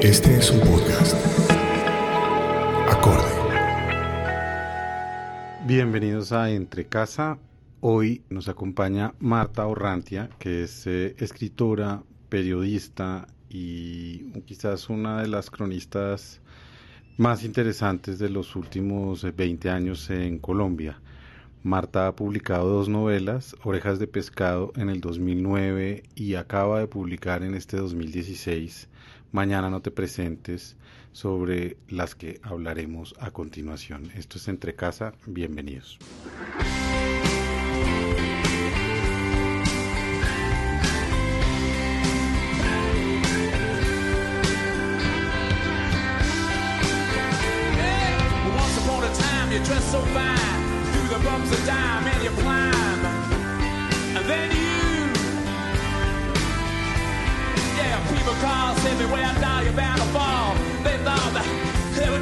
Este es un podcast. Acorde. Bienvenidos a Entre Casa. Hoy nos acompaña Marta Orrantia, que es eh, escritora, periodista y quizás una de las cronistas más interesantes de los últimos 20 años en Colombia. Marta ha publicado dos novelas, Orejas de Pescado en el 2009 y acaba de publicar en este 2016 Mañana no te presentes, sobre las que hablaremos a continuación. Esto es Entre Casa, bienvenidos.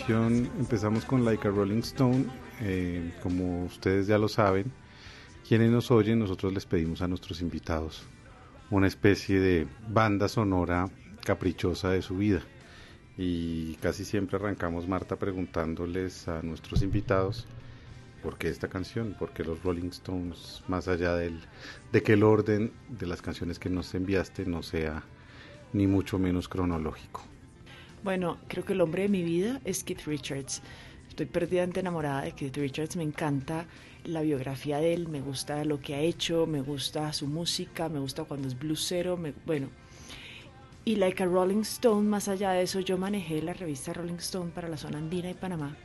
empezamos con Like a Rolling Stone. Eh, como ustedes ya lo saben, quienes nos oyen, nosotros les pedimos a nuestros invitados una especie de banda sonora caprichosa de su vida. Y casi siempre arrancamos, Marta, preguntándoles a nuestros invitados por qué esta canción, por qué los Rolling Stones, más allá del, de que el orden de las canciones que nos enviaste no sea ni mucho menos cronológico. Bueno, creo que el hombre de mi vida es Keith Richards. Estoy perdidamente enamorada de Keith Richards, me encanta la biografía de él, me gusta lo que ha hecho, me gusta su música, me gusta cuando es bluesero, me, bueno. Y Like a Rolling Stone, más allá de eso, yo manejé la revista Rolling Stone para la zona andina y Panamá.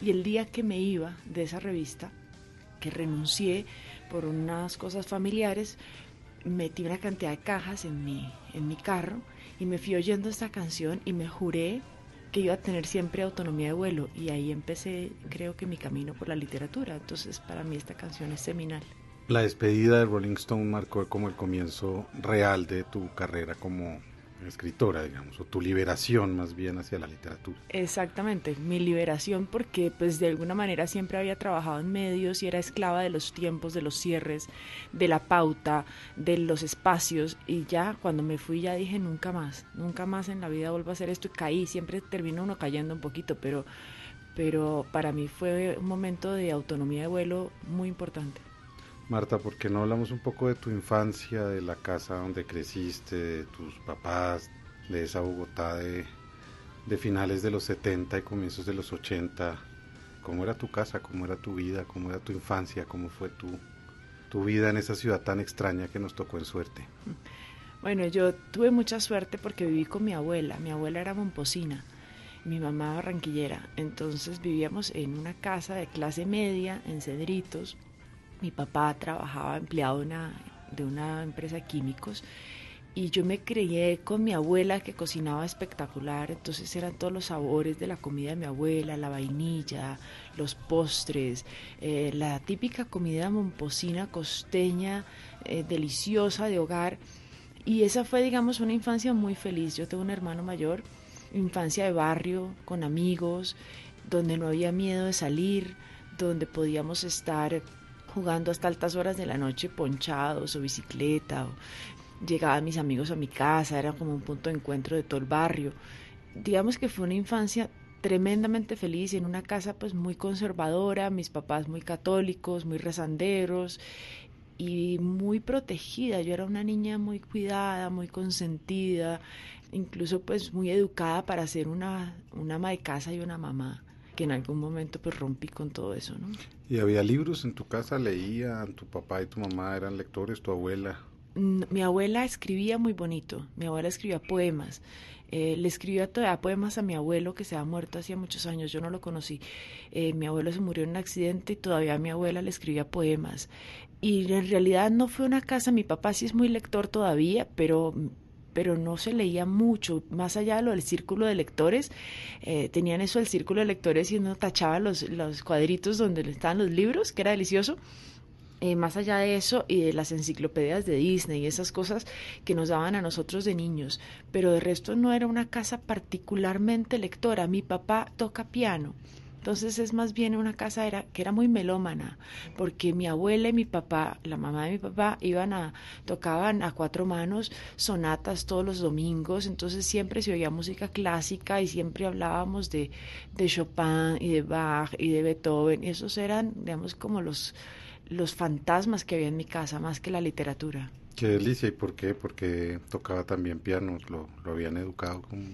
Y el día que me iba de esa revista, que renuncié por unas cosas familiares, metí una cantidad de cajas en mi, en mi carro y me fui oyendo esta canción y me juré que iba a tener siempre autonomía de vuelo y ahí empecé creo que mi camino por la literatura, entonces para mí esta canción es seminal. La despedida de Rolling Stone marcó como el comienzo real de tu carrera como escritora, digamos, o tu liberación más bien hacia la literatura. Exactamente, mi liberación porque pues de alguna manera siempre había trabajado en medios y era esclava de los tiempos, de los cierres, de la pauta, de los espacios y ya cuando me fui ya dije nunca más, nunca más en la vida vuelvo a hacer esto y caí, siempre termina uno cayendo un poquito, pero, pero para mí fue un momento de autonomía de vuelo muy importante. Marta, ¿por qué no hablamos un poco de tu infancia, de la casa donde creciste, de tus papás, de esa Bogotá de, finales de los 70 y comienzos de los 80? ¿Cómo era tu casa? ¿Cómo era tu vida? ¿Cómo era tu infancia? ¿Cómo fue tu, tu vida en esa ciudad tan extraña que nos tocó en suerte? Bueno, yo tuve mucha suerte porque viví con mi abuela. Mi abuela era momposina, mi mamá barranquillera. Entonces vivíamos en una casa de clase media, en Cedritos, mi papá trabajaba empleado de una empresa de químicos y yo me crié con mi abuela que cocinaba espectacular, entonces eran todos los sabores de la comida de mi abuela, la vainilla, los postres, eh, la típica comida momposina costeña, eh, deliciosa de hogar. Y esa fue, digamos, una infancia muy feliz. Yo tengo un hermano mayor, infancia de barrio, con amigos, donde no había miedo de salir, donde podíamos estar jugando hasta altas horas de la noche ponchados o bicicleta. O llegaban mis amigos a mi casa, era como un punto de encuentro de todo el barrio. Digamos que fue una infancia tremendamente feliz en una casa pues muy conservadora, mis papás muy católicos, muy rezanderos y muy protegida. Yo era una niña muy cuidada, muy consentida, incluso pues muy educada para ser una, una ama de casa y una mamá que en algún momento pues rompí con todo eso, ¿no? ¿Y había libros en tu casa? ¿Leían? ¿Tu papá y tu mamá eran lectores? ¿Tu abuela? Mi abuela escribía muy bonito, mi abuela escribía poemas. Eh, le escribía todavía poemas a mi abuelo que se ha muerto hacía muchos años, yo no lo conocí. Eh, mi abuelo se murió en un accidente y todavía mi abuela le escribía poemas. Y en realidad no fue una casa, mi papá sí es muy lector todavía, pero pero no se leía mucho, más allá de lo del círculo de lectores, eh, tenían eso del círculo de lectores y uno tachaba los, los cuadritos donde estaban los libros, que era delicioso, eh, más allá de eso y de las enciclopedias de Disney y esas cosas que nos daban a nosotros de niños, pero de resto no era una casa particularmente lectora. Mi papá toca piano. Entonces es más bien una casa era, que era muy melómana, porque mi abuela y mi papá, la mamá de mi papá, iban a, tocaban a cuatro manos sonatas todos los domingos, entonces siempre se oía música clásica y siempre hablábamos de, de Chopin y de Bach y de Beethoven, y esos eran, digamos, como los, los fantasmas que había en mi casa, más que la literatura. Qué delicia, ¿y por qué? Porque tocaba también piano, lo, lo habían educado como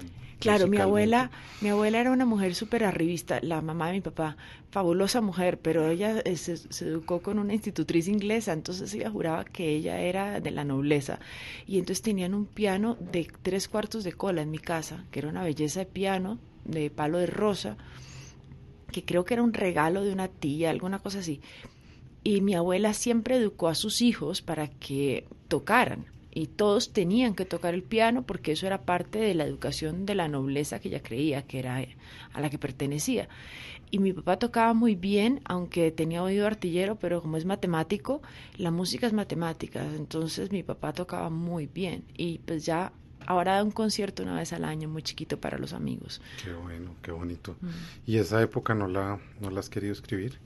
Claro, mi abuela, mi abuela era una mujer súper arribista, la mamá de mi papá, fabulosa mujer, pero ella eh, se, se, educó con una institutriz inglesa, entonces ella juraba que ella era de la nobleza. Y entonces tenían un piano de tres cuartos de cola en mi casa, que era una belleza de piano, de palo de rosa, que creo que era un regalo de una tía, alguna cosa así. Y mi abuela siempre educó a sus hijos para que tocaran y todos tenían que tocar el piano porque eso era parte de la educación de la nobleza que ella creía que era a la que pertenecía. Y mi papá tocaba muy bien, aunque tenía oído artillero, pero como es matemático, la música es matemática, entonces mi papá tocaba muy bien y pues ya ahora da un concierto una vez al año muy chiquito para los amigos. Qué bueno, qué bonito. Mm. ¿Y esa época no la no la has querido escribir?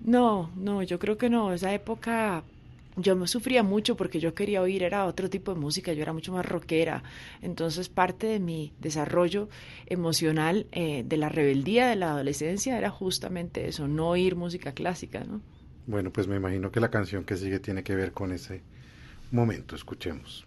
No, no, yo creo que no, esa época yo me sufría mucho porque yo quería oír era otro tipo de música, yo era mucho más rockera. Entonces parte de mi desarrollo emocional eh, de la rebeldía de la adolescencia era justamente eso, no oír música clásica, ¿no? Bueno, pues me imagino que la canción que sigue tiene que ver con ese momento. Escuchemos.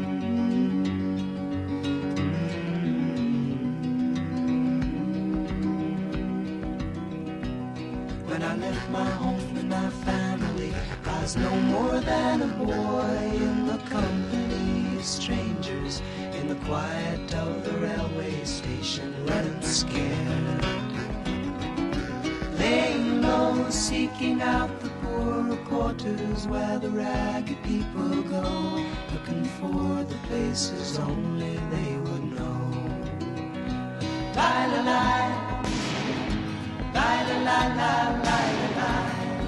Boy in the company of strangers in the quiet of the railway station, running scared. Laying low, seeking out the poorer quarters where the ragged people go, looking for the places only they would know. La la la, la la la la la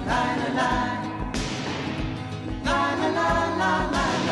la la la.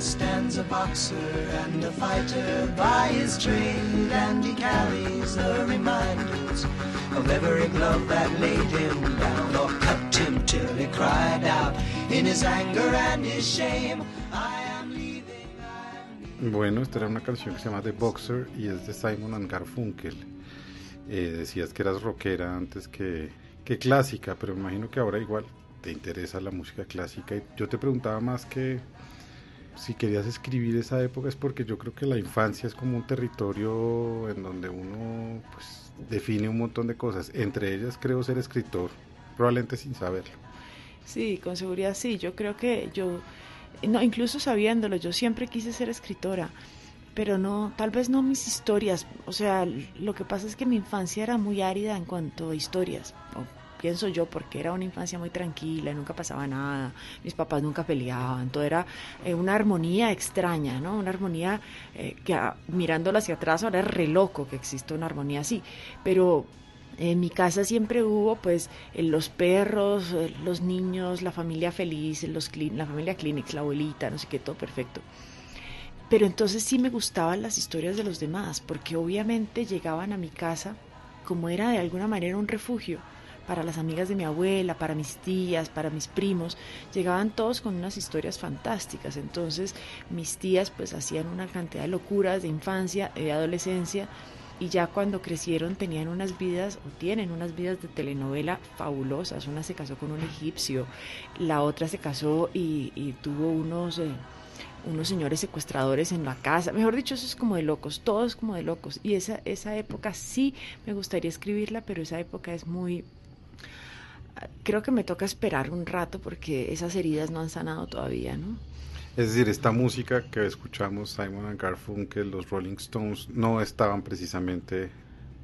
Stands a boxer and a fighter by his trade, and he carries the reminders of every glove that laid him down or cut him till he cried out in his anger and his shame. I am leaving. I am Bueno, esta era una canción que se llama The Boxer y es de Simon and Garfunkel. Eh, decías que eras rockera antes que, que clásica, pero me imagino que ahora igual te interesa la música clásica. Yo te preguntaba más que si querías escribir esa época es porque yo creo que la infancia es como un territorio en donde uno pues, define un montón de cosas. Entre ellas creo ser escritor, probablemente sin saberlo. Sí, con seguridad sí. Yo creo que yo, no, incluso sabiéndolo, yo siempre quise ser escritora, pero no, tal vez no mis historias. O sea, lo que pasa es que mi infancia era muy árida en cuanto a historias. Pienso yo, porque era una infancia muy tranquila, nunca pasaba nada, mis papás nunca peleaban, todo era eh, una armonía extraña, ¿no? Una armonía eh, que mirándolo hacia atrás ahora es re loco que exista una armonía así, pero en mi casa siempre hubo pues eh, los perros, los niños, la familia feliz, los la familia Kleenex, la abuelita, no sé qué, todo perfecto. Pero entonces sí me gustaban las historias de los demás, porque obviamente llegaban a mi casa como era de alguna manera un refugio para las amigas de mi abuela, para mis tías, para mis primos, llegaban todos con unas historias fantásticas. Entonces mis tías pues hacían una cantidad de locuras de infancia, de adolescencia, y ya cuando crecieron tenían unas vidas o tienen unas vidas de telenovela fabulosas. Una se casó con un egipcio, la otra se casó y, tuvo unos... eh, unos señores secuestradores en la casa. Mejor dicho, eso es como de locos, todo es como de locos. Y esa, esa época sí me gustaría escribirla, pero esa época es muy... Creo que me toca esperar un rato porque esas heridas no han sanado todavía, ¿no? Es decir, esta música que escuchamos, Simon and Garfunkel, los Rolling Stones, no estaban precisamente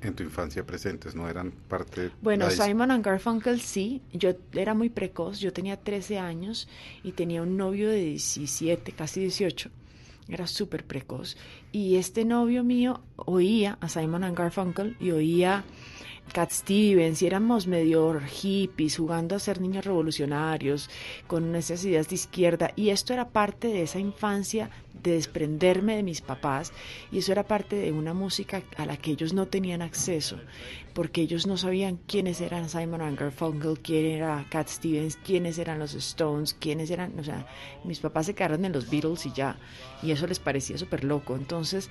en tu infancia presentes, no eran parte Bueno, Simon and Garfunkel sí, yo era muy precoz, yo tenía 13 años y tenía un novio de 17, casi 18, era súper precoz. Y este novio mío oía a Simon and Garfunkel y oía Cat Stevens y éramos medio hippies, jugando a ser niños revolucionarios, con esas ideas de izquierda. Y esto era parte de esa infancia de desprenderme de mis papás y eso era parte de una música a la que ellos no tenían acceso, porque ellos no sabían quiénes eran Simon and Garfunkel, quién era Cat Stevens, quiénes eran los Stones, quiénes eran, o sea, mis papás se quedaron en los Beatles y ya, y eso les parecía súper loco. Entonces,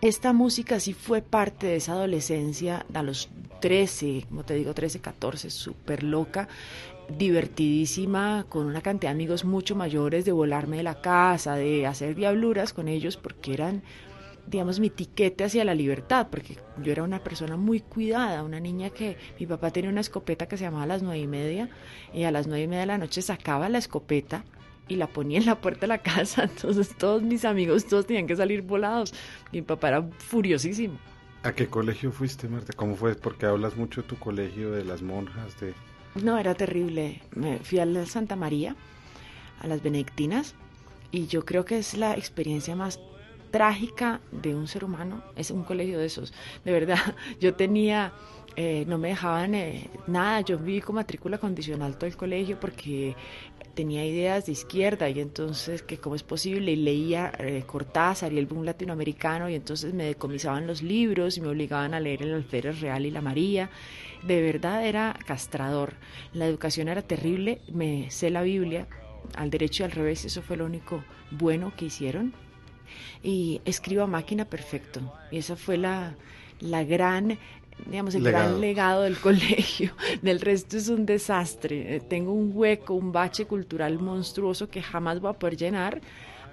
esta música sí fue parte de esa adolescencia a los 13, como te digo, 13, 14, súper loca, divertidísima, con una cantidad de amigos mucho mayores, de volarme de la casa, de hacer diabluras con ellos, porque eran, digamos, mi tiquete hacia la libertad, porque yo era una persona muy cuidada, una niña que mi papá tenía una escopeta que se llamaba a las nueve y media, y a las nueve y media de la noche sacaba la escopeta y la ponía en la puerta de la casa, entonces todos mis amigos, todos tenían que salir volados. Mi papá era furiosísimo. ¿A qué colegio fuiste, Marta? ¿Cómo fue? Porque hablas mucho de tu colegio, de las monjas, de... No, era terrible. Me fui a la Santa María, a las Benedictinas, y yo creo que es la experiencia más trágica de un ser humano. Es un colegio de esos. De verdad, yo tenía, eh, no me dejaban eh, nada. Yo viví con matrícula condicional todo el colegio porque tenía ideas de izquierda y entonces que cómo es posible y leía eh, Cortázar y el boom latinoamericano y entonces me decomisaban los libros y me obligaban a leer el Alférez Real y la María. De verdad era castrador. La educación era terrible. Me sé la Biblia al derecho y al revés. Eso fue lo único bueno que hicieron. Y escribo a máquina perfecto. Y esa fue la, la gran digamos, el Legado. gran legado del colegio. Del resto es un desastre. Eh, Tengo un hueco, un bache cultural monstruoso que jamás voy a poder llenar,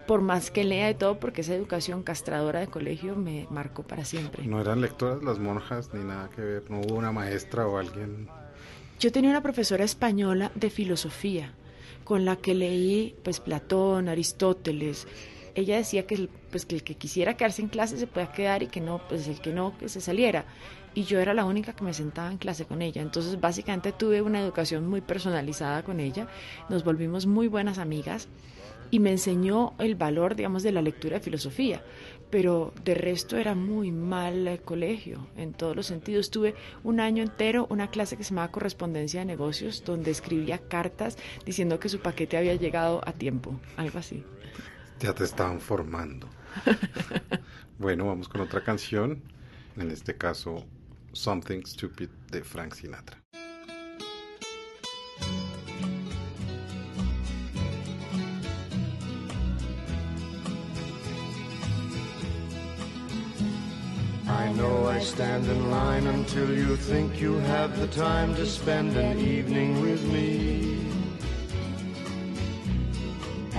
por más que lea de todo, porque esa educación castradora de colegio me marcó para siempre. No eran lectoras las monjas ni nada que ver, no hubo una maestra o alguien... Yo tenía una profesora española de filosofía, con la que leí pues Platón, Aristóteles, ella decía que, pues, que el que quisiera quedarse en clase se podía quedar y que no, pues el que no, que se saliera. Y yo era la única que me sentaba en clase con ella. Entonces básicamente tuve una educación muy personalizada con ella. Nos volvimos muy buenas amigas y me enseñó el valor, digamos, de la lectura de filosofía. Pero de resto era muy mal colegio en todos los sentidos. Tuve un año entero una clase que se llamaba Correspondencia de Negocios, donde escribía cartas diciendo que su paquete había llegado a tiempo, algo así. Ya te estaban formando. bueno, vamos con otra canción. En este caso, Something Stupid de Frank Sinatra. I know I stand in line until you think you have the time to spend an evening with me.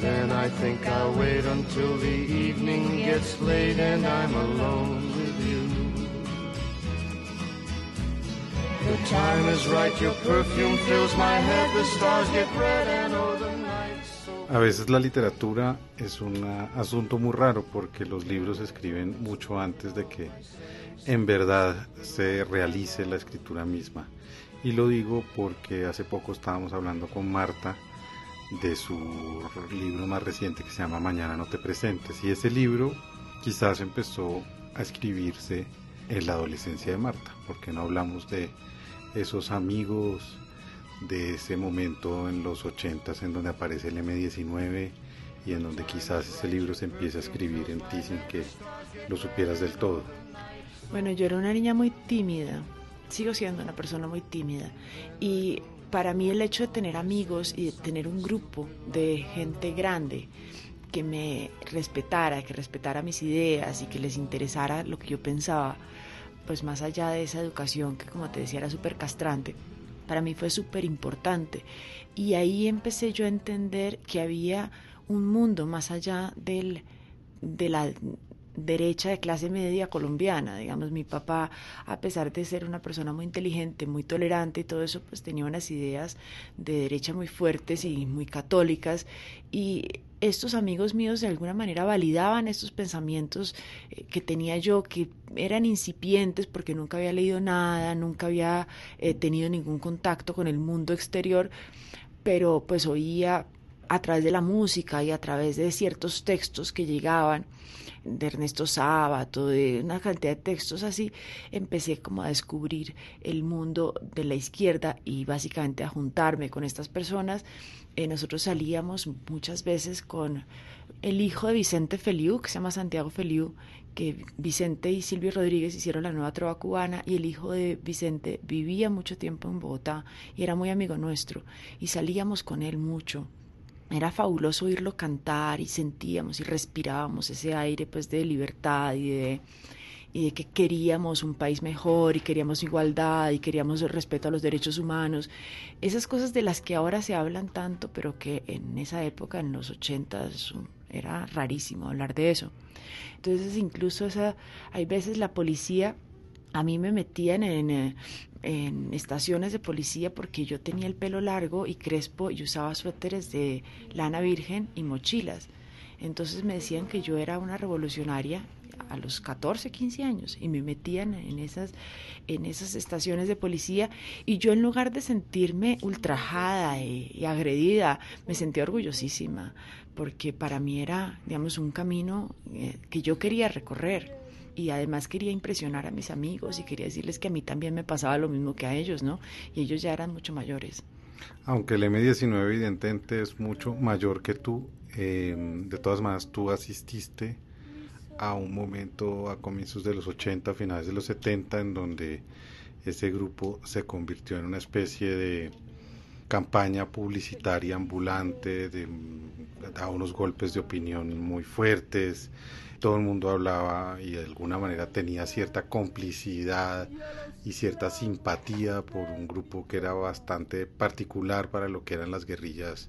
Then I think I'll wait until the evening gets late and I'm alone with you. The time is right, your perfume fills my head, the stars get and oh the A veces la literatura es un asunto muy raro porque los libros se escriben mucho antes de que en verdad se realice la escritura misma. Y lo digo porque hace poco estábamos hablando con Marta de su libro más reciente que se llama Mañana no te presentes. Y ese libro quizás empezó a escribirse en la adolescencia de Marta, porque no hablamos de esos amigos de ese momento en los 80 en donde aparece el M19 y en donde quizás ese libro se empieza a escribir en ti sin que lo supieras del todo. Bueno, yo era una niña muy tímida, sigo siendo una persona muy tímida y para mí el hecho de tener amigos y de tener un grupo de gente grande que me respetara, que respetara mis ideas y que les interesara lo que yo pensaba, pues más allá de esa educación que como te decía era súper castrante, para mí fue súper importante. Y ahí empecé yo a entender que había un mundo más allá del, de la derecha de clase media colombiana, digamos, mi papá, a pesar de ser una persona muy inteligente, muy tolerante y todo eso, pues tenía unas ideas de derecha muy fuertes y muy católicas y estos amigos míos de alguna manera validaban estos pensamientos eh, que tenía yo, que eran incipientes porque nunca había leído nada, nunca había eh, tenido ningún contacto con el mundo exterior, pero pues oía a través de la música y a través de ciertos textos que llegaban de Ernesto Sábato, de una cantidad de textos así, empecé como a descubrir el mundo de la izquierda y básicamente a juntarme con estas personas. Eh, nosotros salíamos muchas veces con el hijo de Vicente Feliu, que se llama Santiago Feliu, que Vicente y Silvio Rodríguez hicieron la nueva trova cubana y el hijo de Vicente vivía mucho tiempo en Bogotá y era muy amigo nuestro y salíamos con él mucho era fabuloso oírlo cantar y sentíamos y respirábamos ese aire pues de libertad y de, y de que queríamos un país mejor y queríamos igualdad y queríamos el respeto a los derechos humanos. Esas cosas de las que ahora se hablan tanto, pero que en esa época, en los ochentas, era rarísimo hablar de eso. Entonces incluso esa, hay veces la policía a mí me metían en, en estaciones de policía porque yo tenía el pelo largo y crespo y usaba suéteres de lana virgen y mochilas. Entonces me decían que yo era una revolucionaria a los 14, 15 años y me metían en esas, en esas estaciones de policía y yo en lugar de sentirme ultrajada y, agredida, me sentía orgullosísima porque para mí era, digamos, un camino eh, que yo quería recorrer y además quería impresionar a mis amigos y quería decirles que a mí también me pasaba lo mismo que a ellos, ¿no? Y ellos ya eran mucho mayores. Aunque el M19 evidentemente es mucho mayor que tú, eh, de todas maneras tú asististe a un momento a comienzos de los 80, finales de los 70, en donde ese grupo se convirtió en una especie de campaña publicitaria ambulante, de, daba unos golpes de opinión muy fuertes, todo el mundo hablaba y de alguna manera tenía cierta complicidad y cierta simpatía por un grupo que era bastante particular para lo que eran las guerrillas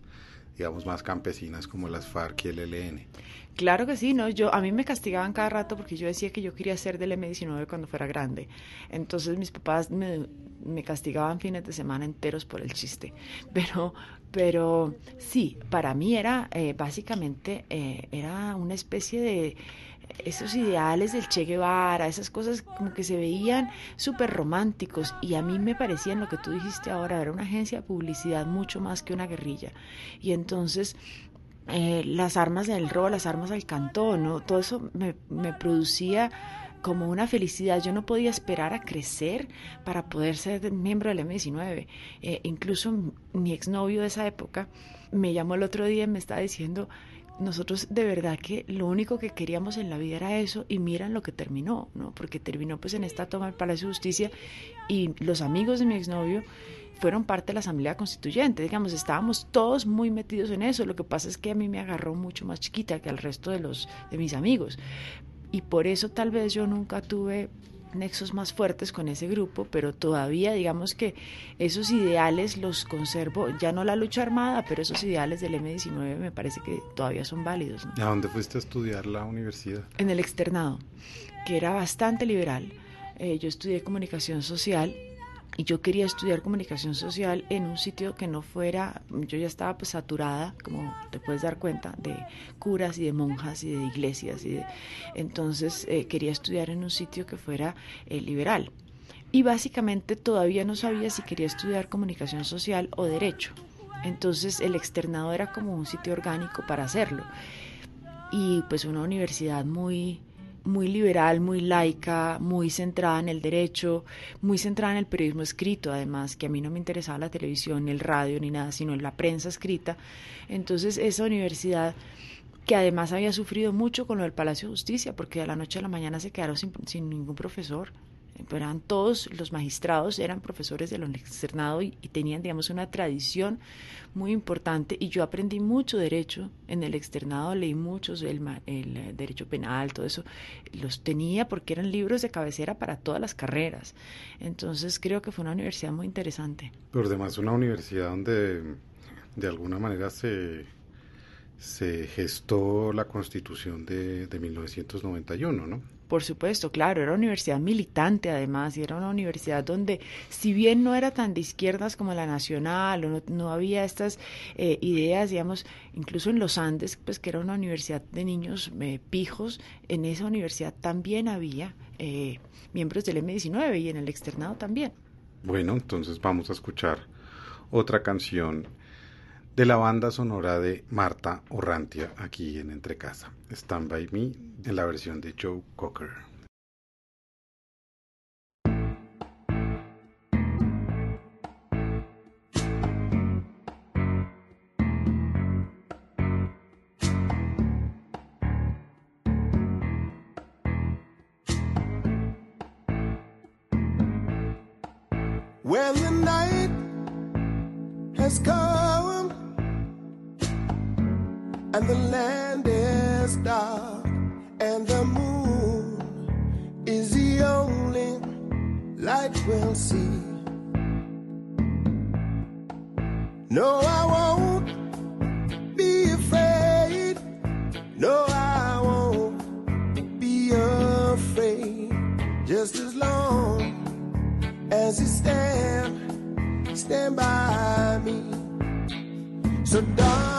digamos más campesinas como las FARC y el ELN. Claro que sí, no, yo a mí me castigaban cada rato porque yo decía que yo quería ser del M19 cuando fuera grande. Entonces mis papás me, me castigaban fines de semana enteros por el chiste. Pero pero sí, para mí era eh, básicamente eh, era una especie de esos ideales del Che Guevara, esas cosas como que se veían súper románticos y a mí me parecían lo que tú dijiste ahora, era una agencia de publicidad mucho más que una guerrilla. Y entonces eh, las armas del robo, las armas del cantón, ¿no? todo eso me, me producía como una felicidad. Yo no podía esperar a crecer para poder ser miembro del M19. Eh, incluso mi exnovio de esa época me llamó el otro día y me estaba diciendo, nosotros de verdad que lo único que queríamos en la vida era eso y miran lo que terminó, ¿no? Porque terminó pues en esta toma del Palacio de Justicia y los amigos de mi exnovio fueron parte de la Asamblea Constituyente, digamos, estábamos todos muy metidos en eso. Lo que pasa es que a mí me agarró mucho más chiquita que al resto de los de mis amigos. Y por eso tal vez yo nunca tuve nexos más fuertes con ese grupo, pero todavía digamos que esos ideales los conservo, ya no la lucha armada, pero esos ideales del M19 me parece que todavía son válidos. ¿A dónde fuiste a estudiar la universidad? En el externado, que era bastante liberal. Eh, yo estudié comunicación social y yo quería estudiar comunicación social en un sitio que no fuera, yo ya estaba pues saturada, como te puedes dar cuenta, de curas y de monjas y de iglesias, y entonces eh, quería estudiar en un sitio que fuera eh, liberal. Y básicamente todavía no sabía si quería estudiar comunicación social o derecho. Entonces el externado era como un sitio orgánico para hacerlo. Y pues una universidad muy muy liberal, muy laica, muy centrada en el derecho, muy centrada en el periodismo escrito, además, que a mí no me interesaba la televisión, ni el radio, ni nada, sino en la prensa escrita. Entonces, esa universidad que además había sufrido mucho con lo del Palacio de Justicia, porque de la noche a la mañana se quedaron sin, sin ningún profesor, eran todos los magistrados, eran profesores del externado y, y, tenían, digamos, una tradición muy importante. Y yo aprendí mucho derecho en el externado, leí muchos, el, el eh, derecho penal, todo eso, los tenía porque eran libros de cabecera para todas las carreras. Entonces creo que fue una universidad muy interesante. Pero además una universidad donde de alguna manera se se gestó la constitución de, de 1991, ¿no? Por supuesto, claro, era una universidad militante además, y era una universidad donde, si bien no era tan de izquierdas como la nacional, o no, había estas eh, ideas, digamos, incluso en los Andes, pues que era una universidad de niños eh, pijos, en esa universidad también había eh, miembros del M19 y en el externado también. Bueno, entonces vamos a escuchar otra canción de la banda sonora de Marta Orrantia aquí en Entre Casa. Stand By Me en la versión de Joe Cocker. When the night has come and the land is dark and the moon is the only light we'll see. No, I won't be afraid. No, I won't be afraid. Just as long as you stand, stand by me. So, darling,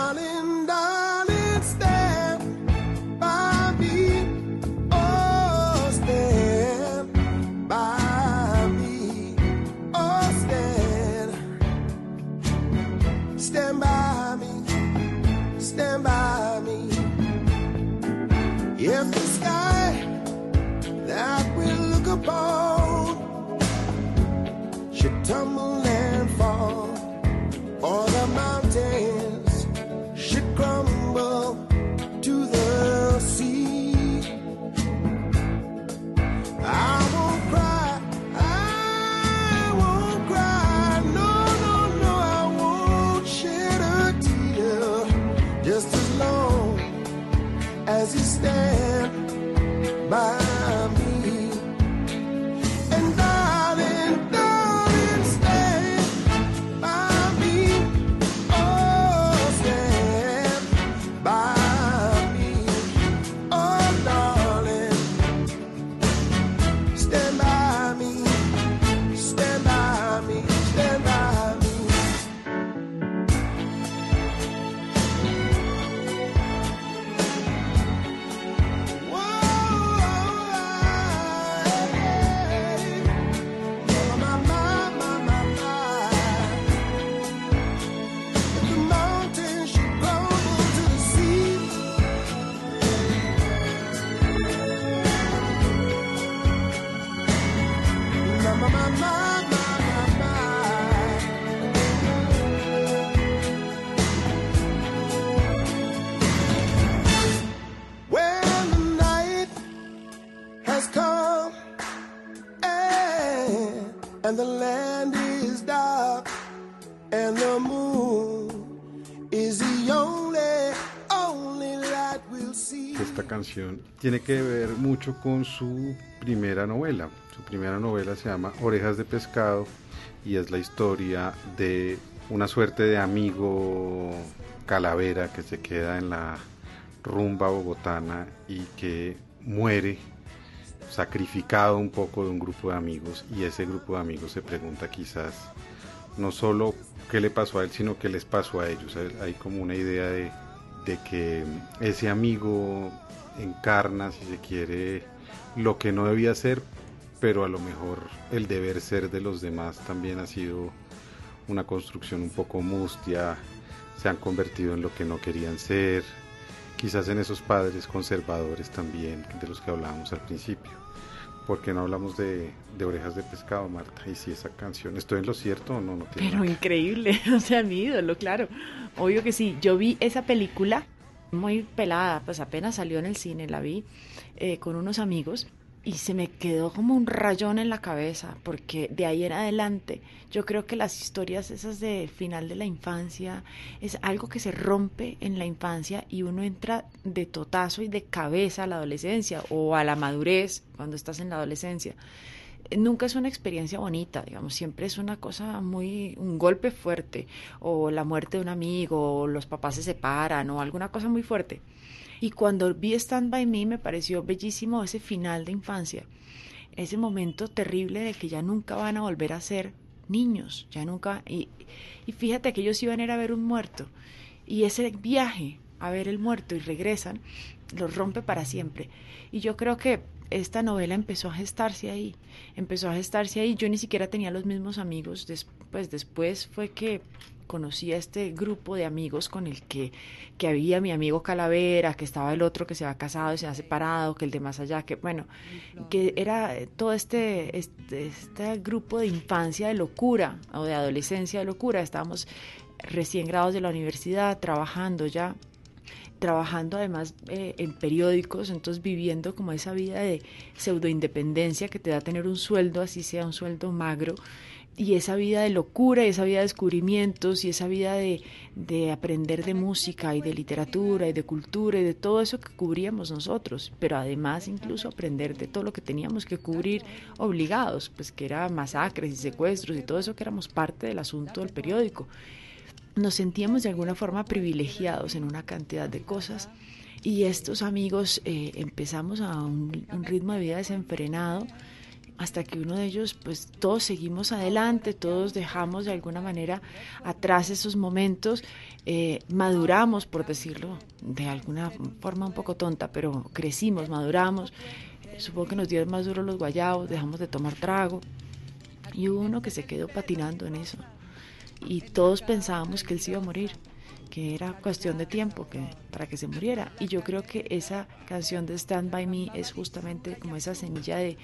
by Tiene que ver mucho con su primera novela. Su primera novela se llama Orejas de Pescado y es la historia de una suerte de amigo calavera que se queda en la rumba bogotana y que muere sacrificado un poco de un grupo de amigos y ese grupo de amigos se pregunta quizás no solo qué le pasó a él, sino qué les pasó a ellos. Hay- como una idea de, de que ese amigo encarna, si se quiere, lo que no debía ser, pero a lo mejor el deber ser de los demás también ha sido una construcción un poco mustia, se han convertido en lo que no querían ser, quizás en esos padres conservadores también, de los que hablábamos al principio. ¿Por qué no hablamos de, de orejas de pescado, Marta? Y si esa canción, ¿estoy en lo cierto o no? no tiene Pero nada increíble, o sea, mi ídolo, claro. Obvio que sí. Yo vi esa película muy pelada, pues apenas salió en el cine, la vi eh, con unos amigos y se me quedó como un rayón en la cabeza, porque de ahí en adelante yo creo que las historias esas de final de la infancia es algo que se rompe en la infancia y uno entra de totazo y de cabeza a la adolescencia o a la madurez cuando estás en la adolescencia nunca es una experiencia bonita, digamos, siempre es una cosa muy, un golpe fuerte, o la muerte de un amigo, o los papás se separan, o alguna cosa muy fuerte. Y cuando vi Stand By Me me pareció bellísimo ese final de infancia, ese momento terrible de que ya nunca van a volver a ser niños, ya nunca, y, y fíjate que ellos iban a ir a ver un muerto, y ese viaje a ver el muerto y regresan, los rompe para siempre. Y yo creo que esta novela empezó a gestarse ahí, empezó a gestarse ahí. Yo ni siquiera tenía los mismos amigos, después, después fue que conocí a este grupo de amigos con el que, que había mi amigo Calavera, que estaba el otro que se había casado y se ha separado, que el de más allá, que bueno, que era todo este, este, este grupo de infancia de locura o de adolescencia de locura. Estábamos recién grados de la universidad, trabajando ya trabajando además eh, en periódicos, entonces viviendo como esa vida de pseudo independencia que te da tener un sueldo, así sea un sueldo magro, y esa vida de locura, y esa vida de descubrimientos, y esa vida de, de aprender de música y de literatura y de cultura y de todo eso que cubríamos nosotros, pero además incluso aprender de todo lo que teníamos que cubrir obligados, pues que era masacres y secuestros y todo eso que éramos parte del asunto del periódico nos sentíamos de alguna forma privilegiados en una cantidad de cosas y estos amigos eh, empezamos a un, ritmo de vida desenfrenado hasta que uno de ellos, pues todos seguimos adelante, todos dejamos de alguna manera atrás esos momentos, eh, maduramos, por decirlo de alguna forma un poco tonta, pero crecimos, maduramos, supongo que nos dieron más duro los guayabos, dejamos de tomar trago y hubo uno que se quedó patinando en eso y todos pensábamos que él se iba a morir que era cuestión de tiempo que, para que se muriera. Y yo creo que esa canción de Stand By Me es justamente como esa semilla de,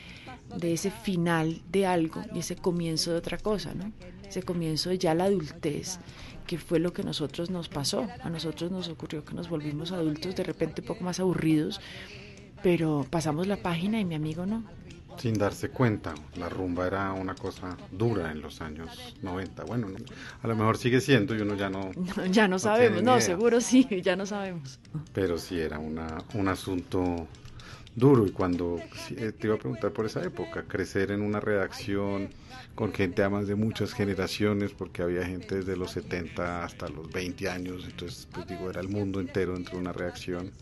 de ese final de algo y ese comienzo de otra cosa, ¿no? Ese comienzo de ya la adultez, que fue lo que a nosotros nos pasó. A nosotros nos ocurrió que nos volvimos adultos de repente un poco más aburridos, pero pasamos la página y mi amigo no sin darse cuenta. La rumba era una cosa dura en los años 90. Bueno, a lo mejor sigue siendo y uno ya no... ya no, sabemos, no, seguro sí, ya no sabemos. Pero sí era una, un asunto duro y cuando eh, te iba a preguntar por esa época, crecer en una redacción con gente además de muchas generaciones, porque había gente desde los 70 hasta los 20 años, entonces pues digo, era el mundo entero dentro de una redacción.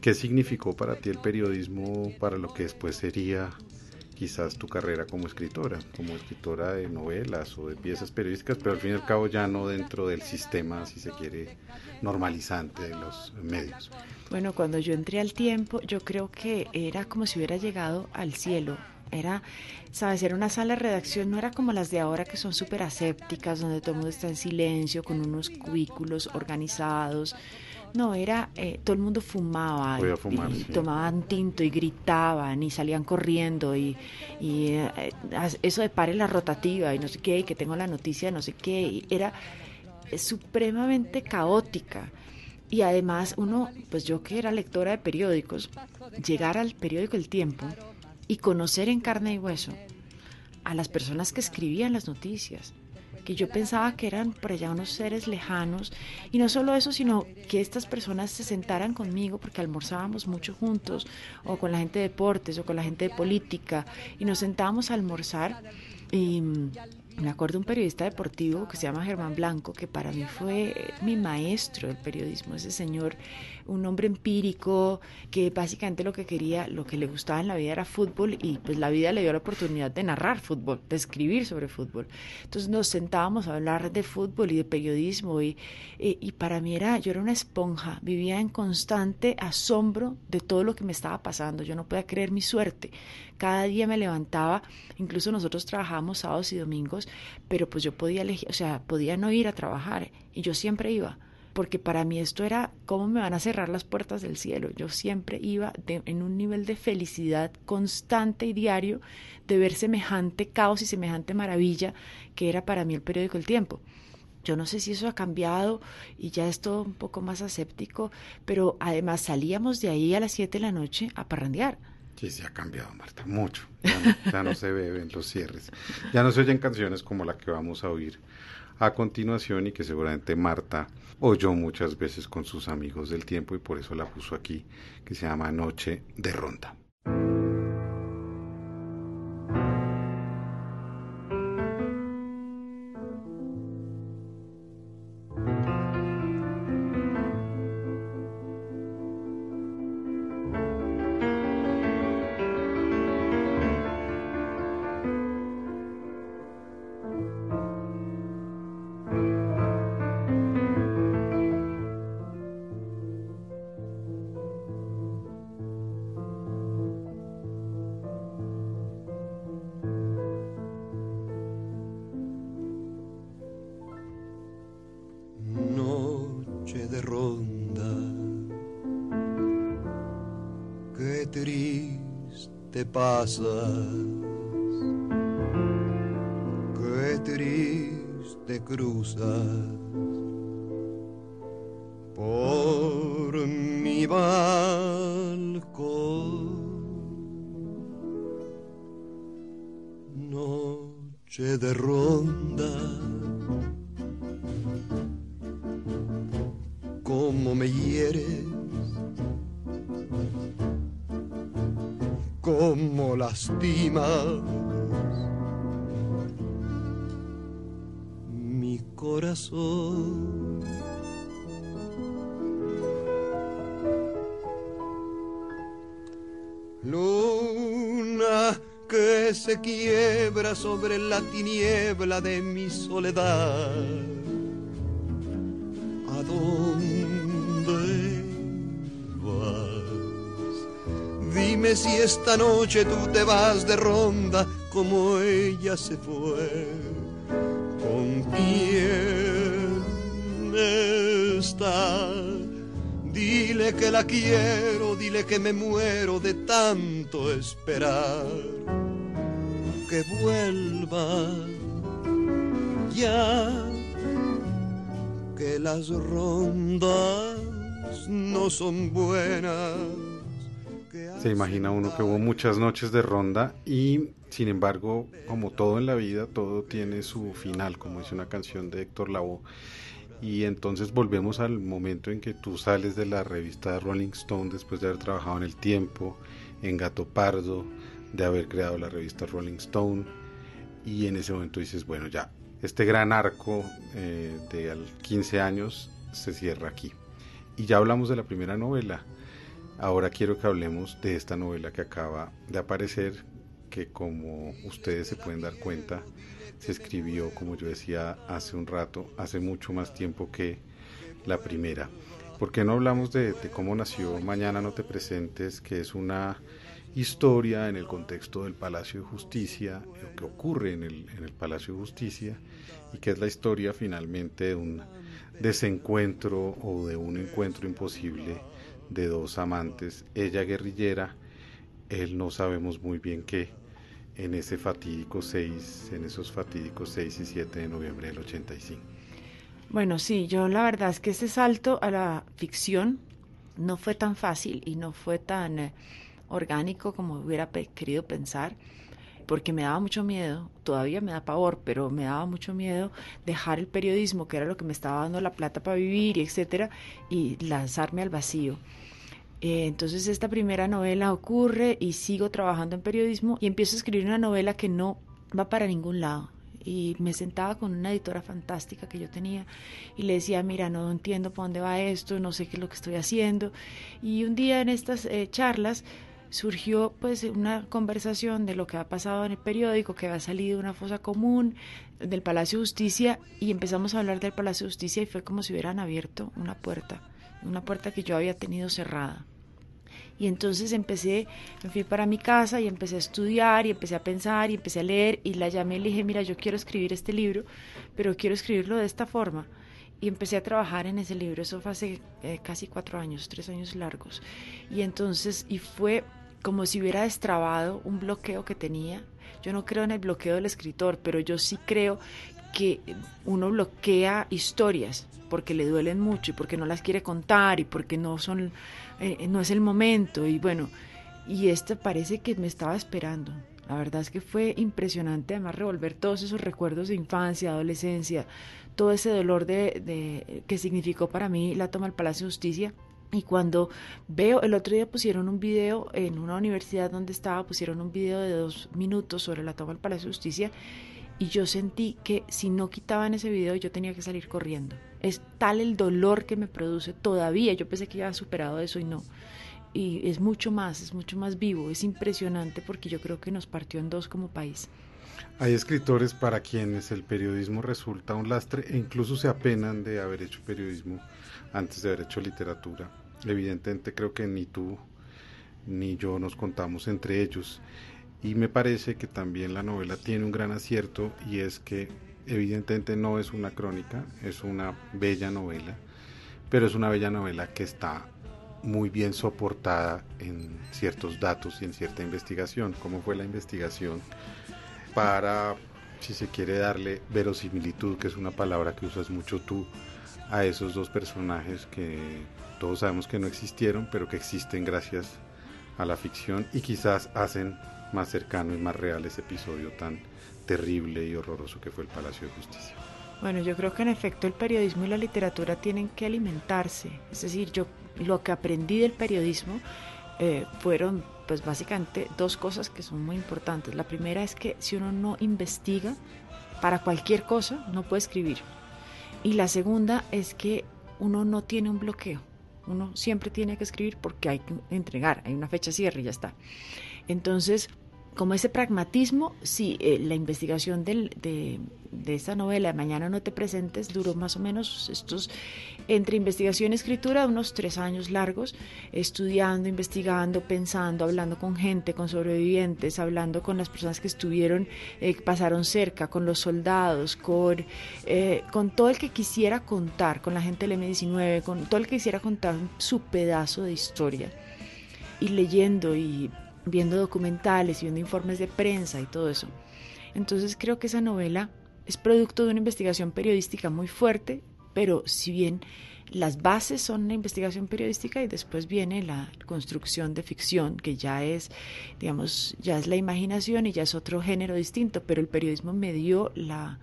¿Qué significó para ti el periodismo para lo que después sería quizás tu carrera como escritora, como escritora de novelas o de piezas periodísticas, pero al fin y al cabo ya no dentro del sistema, si se quiere, normalizante de los medios? Bueno, cuando yo entré al tiempo, yo creo que era como si hubiera llegado al cielo. Era, sabes, era una sala de redacción, no era como las de ahora que son súper asépticas, donde todo el mundo está en silencio, con unos cubículos organizados no, era, eh, todo el mundo fumaba y, tomaban tinto y gritaban y salían corriendo y, eh, eso de pare la rotativa y no sé qué, y que tengo la noticia no sé qué, era supremamente caótica. Y además uno, pues yo que era lectora de periódicos, llegar al periódico El Tiempo y conocer en carne y hueso a las personas que escribían las noticias, que yo pensaba que eran por allá unos seres lejanos. Y no solo eso, sino que estas personas se sentaran conmigo porque almorzábamos mucho juntos, o con la gente de deportes, o con la gente de política, y nos sentábamos a almorzar. Y me acuerdo de un periodista deportivo que se llama Germán Blanco, que para mí fue mi maestro del periodismo, ese señor un hombre empírico que básicamente lo que quería, lo que le gustaba en la vida era fútbol y pues la vida le dio la oportunidad de narrar fútbol, de escribir sobre fútbol. Entonces nos sentábamos a hablar de fútbol y de periodismo y, y, para mí era, yo era una esponja, vivía en constante asombro de todo lo que me estaba pasando, yo no podía creer mi suerte. Cada día me levantaba, incluso nosotros trabajábamos sábados y domingos, pero pues yo podía elegir, o sea, podía no ir a trabajar y yo siempre iba porque para mí esto era cómo me van a cerrar las puertas del cielo. Yo siempre iba en un nivel de felicidad constante y diario de ver semejante caos y semejante maravilla que era para mí el periódico El Tiempo. Yo no sé si eso ha cambiado y ya es todo un poco más aséptico, pero además salíamos de ahí a las 7 de la noche a parrandear. Sí, se ha cambiado, Marta, mucho. Ya no, se beben los cierres. Ya no se oyen canciones como la que vamos a oír a continuación y que seguramente Marta oyó muchas veces con sus amigos del tiempo y por eso la puso aquí, que se llama Noche de Ronda. Pasas. Qué Luna que se quiebra sobre la tiniebla de mi soledad. ¿A Dime si esta noche tú te vas de ronda como ella se fue. ¿Con quién dónde está. Dile que la quiero, dile que me muero de tanto esperar. Que vuelva ya, que las rondas no son buenas. Se imagina uno que hubo muchas noches de ronda y sin embargo, como todo en la vida, todo tiene su final, como dice una canción de Héctor Lavoe. Y entonces volvemos al momento en que tú sales de la revista Rolling Stone después de haber trabajado en El Tiempo, en Gato Pardo, de haber creado la revista Rolling Stone. Y en ese momento dices, bueno, ya, este gran arco eh, de 15 años se cierra aquí. Y ya hablamos de la primera novela. Ahora quiero que hablemos de esta novela que acaba de aparecer, que como ustedes se pueden dar cuenta, se escribió, como yo decía hace un rato, hace mucho más tiempo que la primera. ¿Por qué no hablamos de, cómo nació Mañana no te presentes, que es una historia en el contexto del Palacio de Justicia, lo que ocurre en el, en el Palacio de Justicia, y que es la historia finalmente de un desencuentro o de un encuentro imposible de dos amantes, ella guerrillera, él no sabemos muy bien qué, en ese fatídico 6, en esos fatídicos 6 y 7 de noviembre del 85. Bueno, sí, yo la verdad es que ese salto a la ficción no fue tan fácil y no fue tan eh, orgánico como hubiera querido pensar, porque me daba mucho miedo, todavía me da pavor, pero me daba mucho miedo dejar el periodismo, que era lo que me estaba dando la plata para vivir, y etcétera, y lanzarme al vacío. Eh, entonces esta primera novela ocurre y sigo trabajando en periodismo y empiezo a escribir una novela que no va para ningún lado. Y me sentaba con una editora fantástica que yo tenía y le decía, mira, no entiendo por dónde va esto, no sé qué es lo que estoy haciendo. Y un día en estas eh, charlas surgió pues una conversación de lo que ha pasado en el periódico, que había salido una fosa común del Palacio de Justicia y empezamos a hablar del Palacio de Justicia y fue como si hubieran abierto una puerta una puerta que yo había tenido cerrada. Y entonces empecé, me fui para mi casa y empecé a estudiar y empecé a pensar y empecé a leer y la llamé y le dije, mira, yo quiero escribir este libro, pero quiero escribirlo de esta forma. Y empecé a trabajar en ese libro, eso fue hace eh, casi cuatro años, tres años largos. Y entonces, y fue como si hubiera destrabado un bloqueo que tenía. Yo no creo en el bloqueo del escritor, pero yo sí creo que uno bloquea historias porque le duelen mucho y porque no las quiere contar y porque no son eh, no es el momento y bueno y este parece que me estaba esperando. La verdad es que fue impresionante además revolver todos esos recuerdos de infancia adolescencia todo ese dolor de, que significó para mí la toma del Palacio de Justicia. Y cuando veo, el otro día pusieron un video en una universidad donde estaba, pusieron un video de dos minutos sobre la toma del Palacio de Justicia y yo sentí que si no quitaban ese video yo tenía que salir corriendo. Es tal el dolor que me produce todavía. Yo pensé que ya había superado eso y no. Y es mucho más, es mucho más vivo, es impresionante porque yo creo que nos partió en dos como país. Hay escritores para quienes el periodismo resulta un lastre e incluso se apenan de haber hecho periodismo antes de haber hecho literatura. Evidentemente creo que ni tú ni yo nos contamos entre ellos. Y me parece que también la novela tiene un gran acierto y es que evidentemente no es una crónica, es una bella novela, pero es una bella novela que está muy bien soportada en ciertos datos y en cierta investigación. ¿Cómo fue la investigación para, si se quiere darle verosimilitud, que es una palabra que usas mucho tú, a esos dos personajes que todos sabemos que no existieron, pero que existen gracias a la ficción y quizás hacen más cercano y más real ese episodio tan terrible y horroroso que fue el Palacio de Justicia. Bueno, yo creo que en efecto el periodismo y la literatura tienen que alimentarse. Es decir, yo lo que aprendí del periodismo eh, fueron pues básicamente dos cosas que son muy importantes. La primera es que si uno no investiga para cualquier cosa, no puede escribir. Y la segunda es que uno no tiene un bloqueo. Uno siempre tiene que escribir porque hay que entregar, hay una fecha cierre y ya está. Entonces, como ese pragmatismo, sí, eh, la investigación de, de esta novela, Mañana no te presentes, duró más o menos estos, entre investigación y escritura, unos tres años largos, estudiando, investigando, pensando, hablando con gente, con sobrevivientes, hablando con las personas que estuvieron, eh, pasaron cerca, con los soldados, con, eh, con todo el que quisiera contar, con la gente del M19, con todo el que quisiera contar su pedazo de historia. Y leyendo y viendo documentales y viendo informes de prensa y todo eso. Entonces creo que esa novela es producto de una investigación periodística muy fuerte, pero si bien las bases son una investigación periodística y después viene la construcción de ficción, que ya es, digamos, ya es la imaginación y ya es otro género distinto, pero el periodismo me dio la,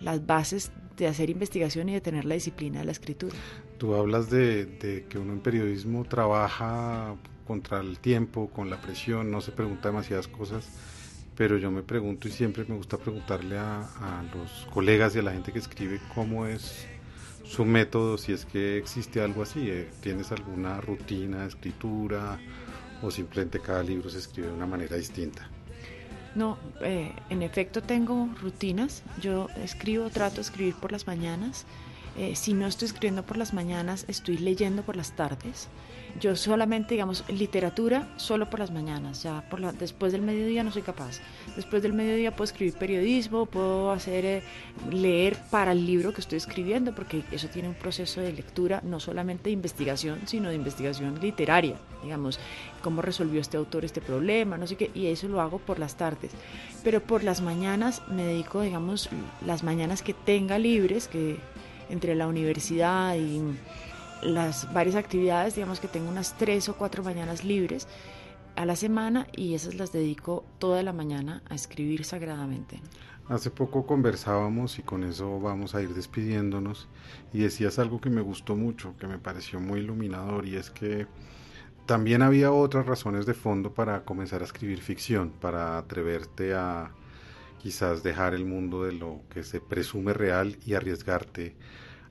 las bases de hacer investigación y de tener la disciplina de la escritura. Tú hablas de, de que uno en periodismo trabaja contra el tiempo, con la presión, no se pregunta demasiadas cosas pero yo me pregunto y siempre me gusta preguntarle a, a, los colegas y a la gente que escribe cómo es su método, si es que existe algo así, eh, ¿tienes alguna rutina de escritura o simplemente cada libro se escribe de una manera distinta? No, eh, en efecto tengo rutinas, yo escribo, trato de escribir por las mañanas, eh, si no estoy escribiendo por las mañanas, estoy leyendo por las tardes. Yo solamente, digamos, literatura solo por las mañanas, ya por después del mediodía no soy capaz. Después del mediodía puedo escribir periodismo, puedo hacer eh, leer para el libro que estoy escribiendo, porque eso tiene un proceso de lectura no solamente de investigación, sino de investigación literaria, digamos, cómo resolvió este autor este problema, no sé qué, y eso lo hago por las tardes. Pero por las mañanas me dedico, digamos, las mañanas que tenga libres, que entre la universidad y las varias actividades, digamos que tengo unas tres o cuatro mañanas libres a la semana y esas las dedico toda la mañana a escribir sagradamente. Hace poco conversábamos y con eso vamos a ir despidiéndonos y decías algo que me gustó mucho, que me pareció muy iluminador y es que también había otras razones de fondo para comenzar a escribir ficción, para atreverte a quizás dejar el mundo de lo que se presume real y arriesgarte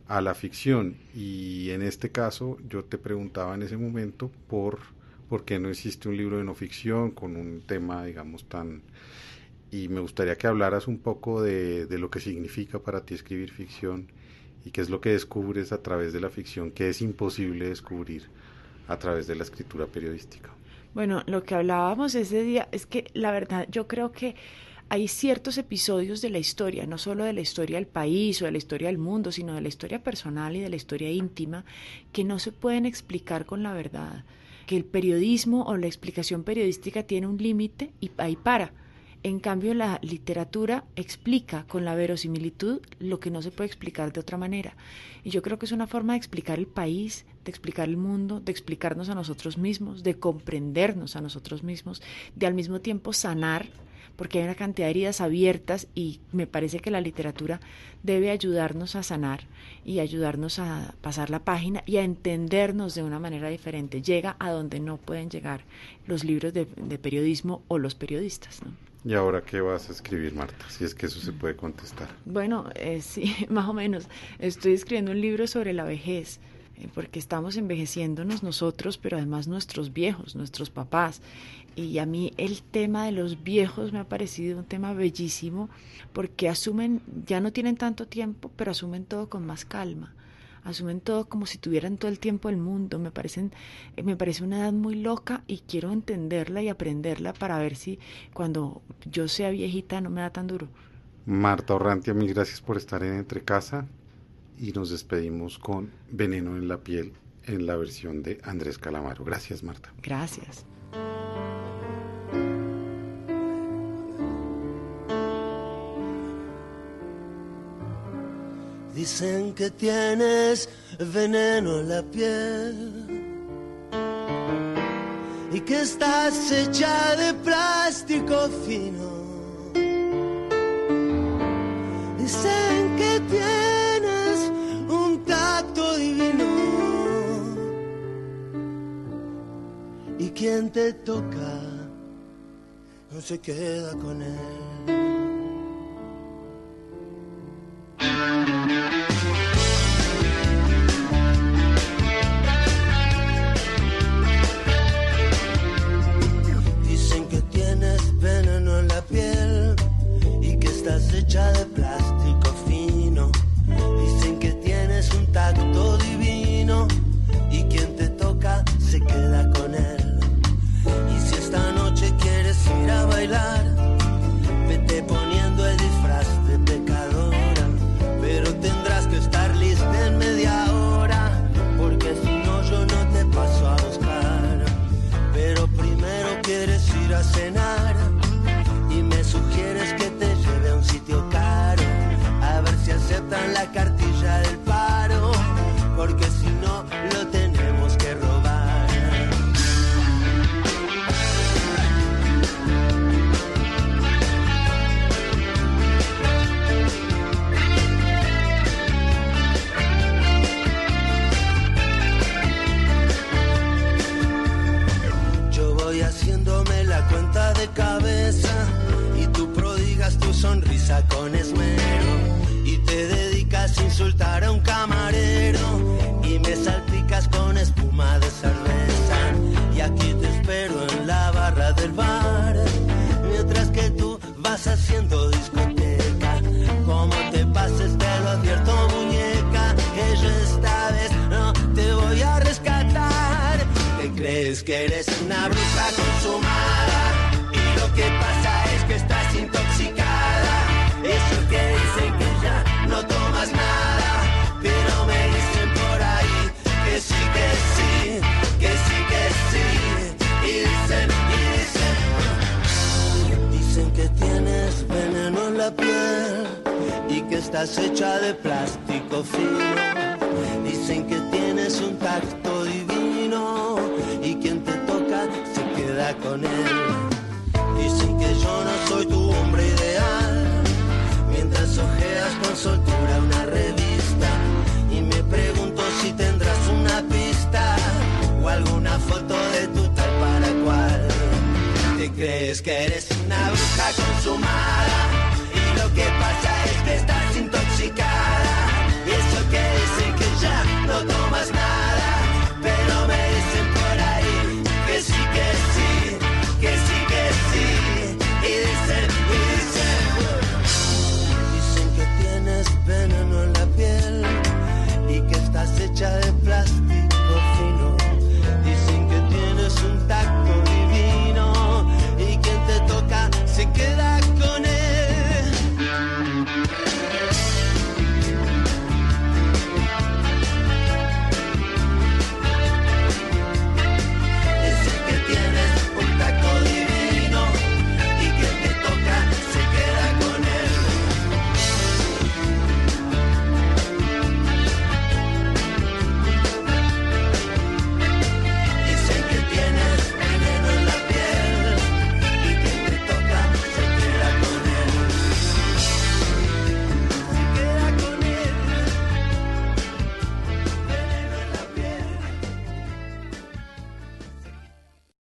a la ficción. Y en este caso yo te preguntaba en ese momento por, por qué no existe un libro de no ficción con un tema, digamos, tan... Y me gustaría que hablaras un poco de, de lo que significa para ti escribir ficción y qué es lo que descubres a través de la ficción, que es imposible descubrir a través de la escritura periodística. Bueno, lo que hablábamos ese día es que la verdad yo creo que hay ciertos episodios de la historia, no solo de la historia del país o de la historia del mundo, sino de la historia personal y de la historia íntima, que no se pueden explicar con la verdad, que el periodismo o la explicación periodística tiene un límite y ahí para. En cambio, la literatura explica con la verosimilitud lo que no se puede explicar de otra manera. Y yo creo que es una forma de explicar el país, de explicar el mundo, de explicarnos a nosotros mismos, de comprendernos a nosotros mismos, de al mismo tiempo sanar porque hay una cantidad de heridas abiertas y me parece que la literatura debe ayudarnos a sanar y ayudarnos a pasar la página y a entendernos de una manera diferente. Llega a donde no pueden llegar los libros de, de periodismo o los periodistas. ¿no? ¿Y ahora qué vas a escribir, Marta? Si es que eso se puede contestar. Bueno, eh, sí, más o menos. Estoy escribiendo un libro sobre la vejez porque estamos envejeciéndonos nosotros, pero además nuestros viejos, nuestros papás. Y a mí el tema de los viejos me ha parecido un tema bellísimo porque asumen, ya no tienen tanto tiempo, pero asumen todo con más calma. Asumen todo como si tuvieran todo el tiempo del mundo. Me parecen, me parece una edad muy loca y quiero entenderla y aprenderla para ver si cuando yo sea viejita no me da tan duro. Marta Orrantia, mil gracias por estar en Entre Casa y nos despedimos con Veneno en la piel en la versión de Andrés Calamaro. Gracias, Marta. Gracias. Dicen que tienes veneno en la piel y que estás hecha de plástico fino. Dicen que tienes un tacto divino y quien te toca no se queda con él. con él. Dicen que yo no soy tu hombre ideal, mientras ojeas con soltura una revista y me pregunto si tendrás una pista o alguna foto de tu tal para cual. Te crees que eres una bruja consumada y lo que pasa es que estás intoxicada. Y eso que dicen que ya no tomas nada.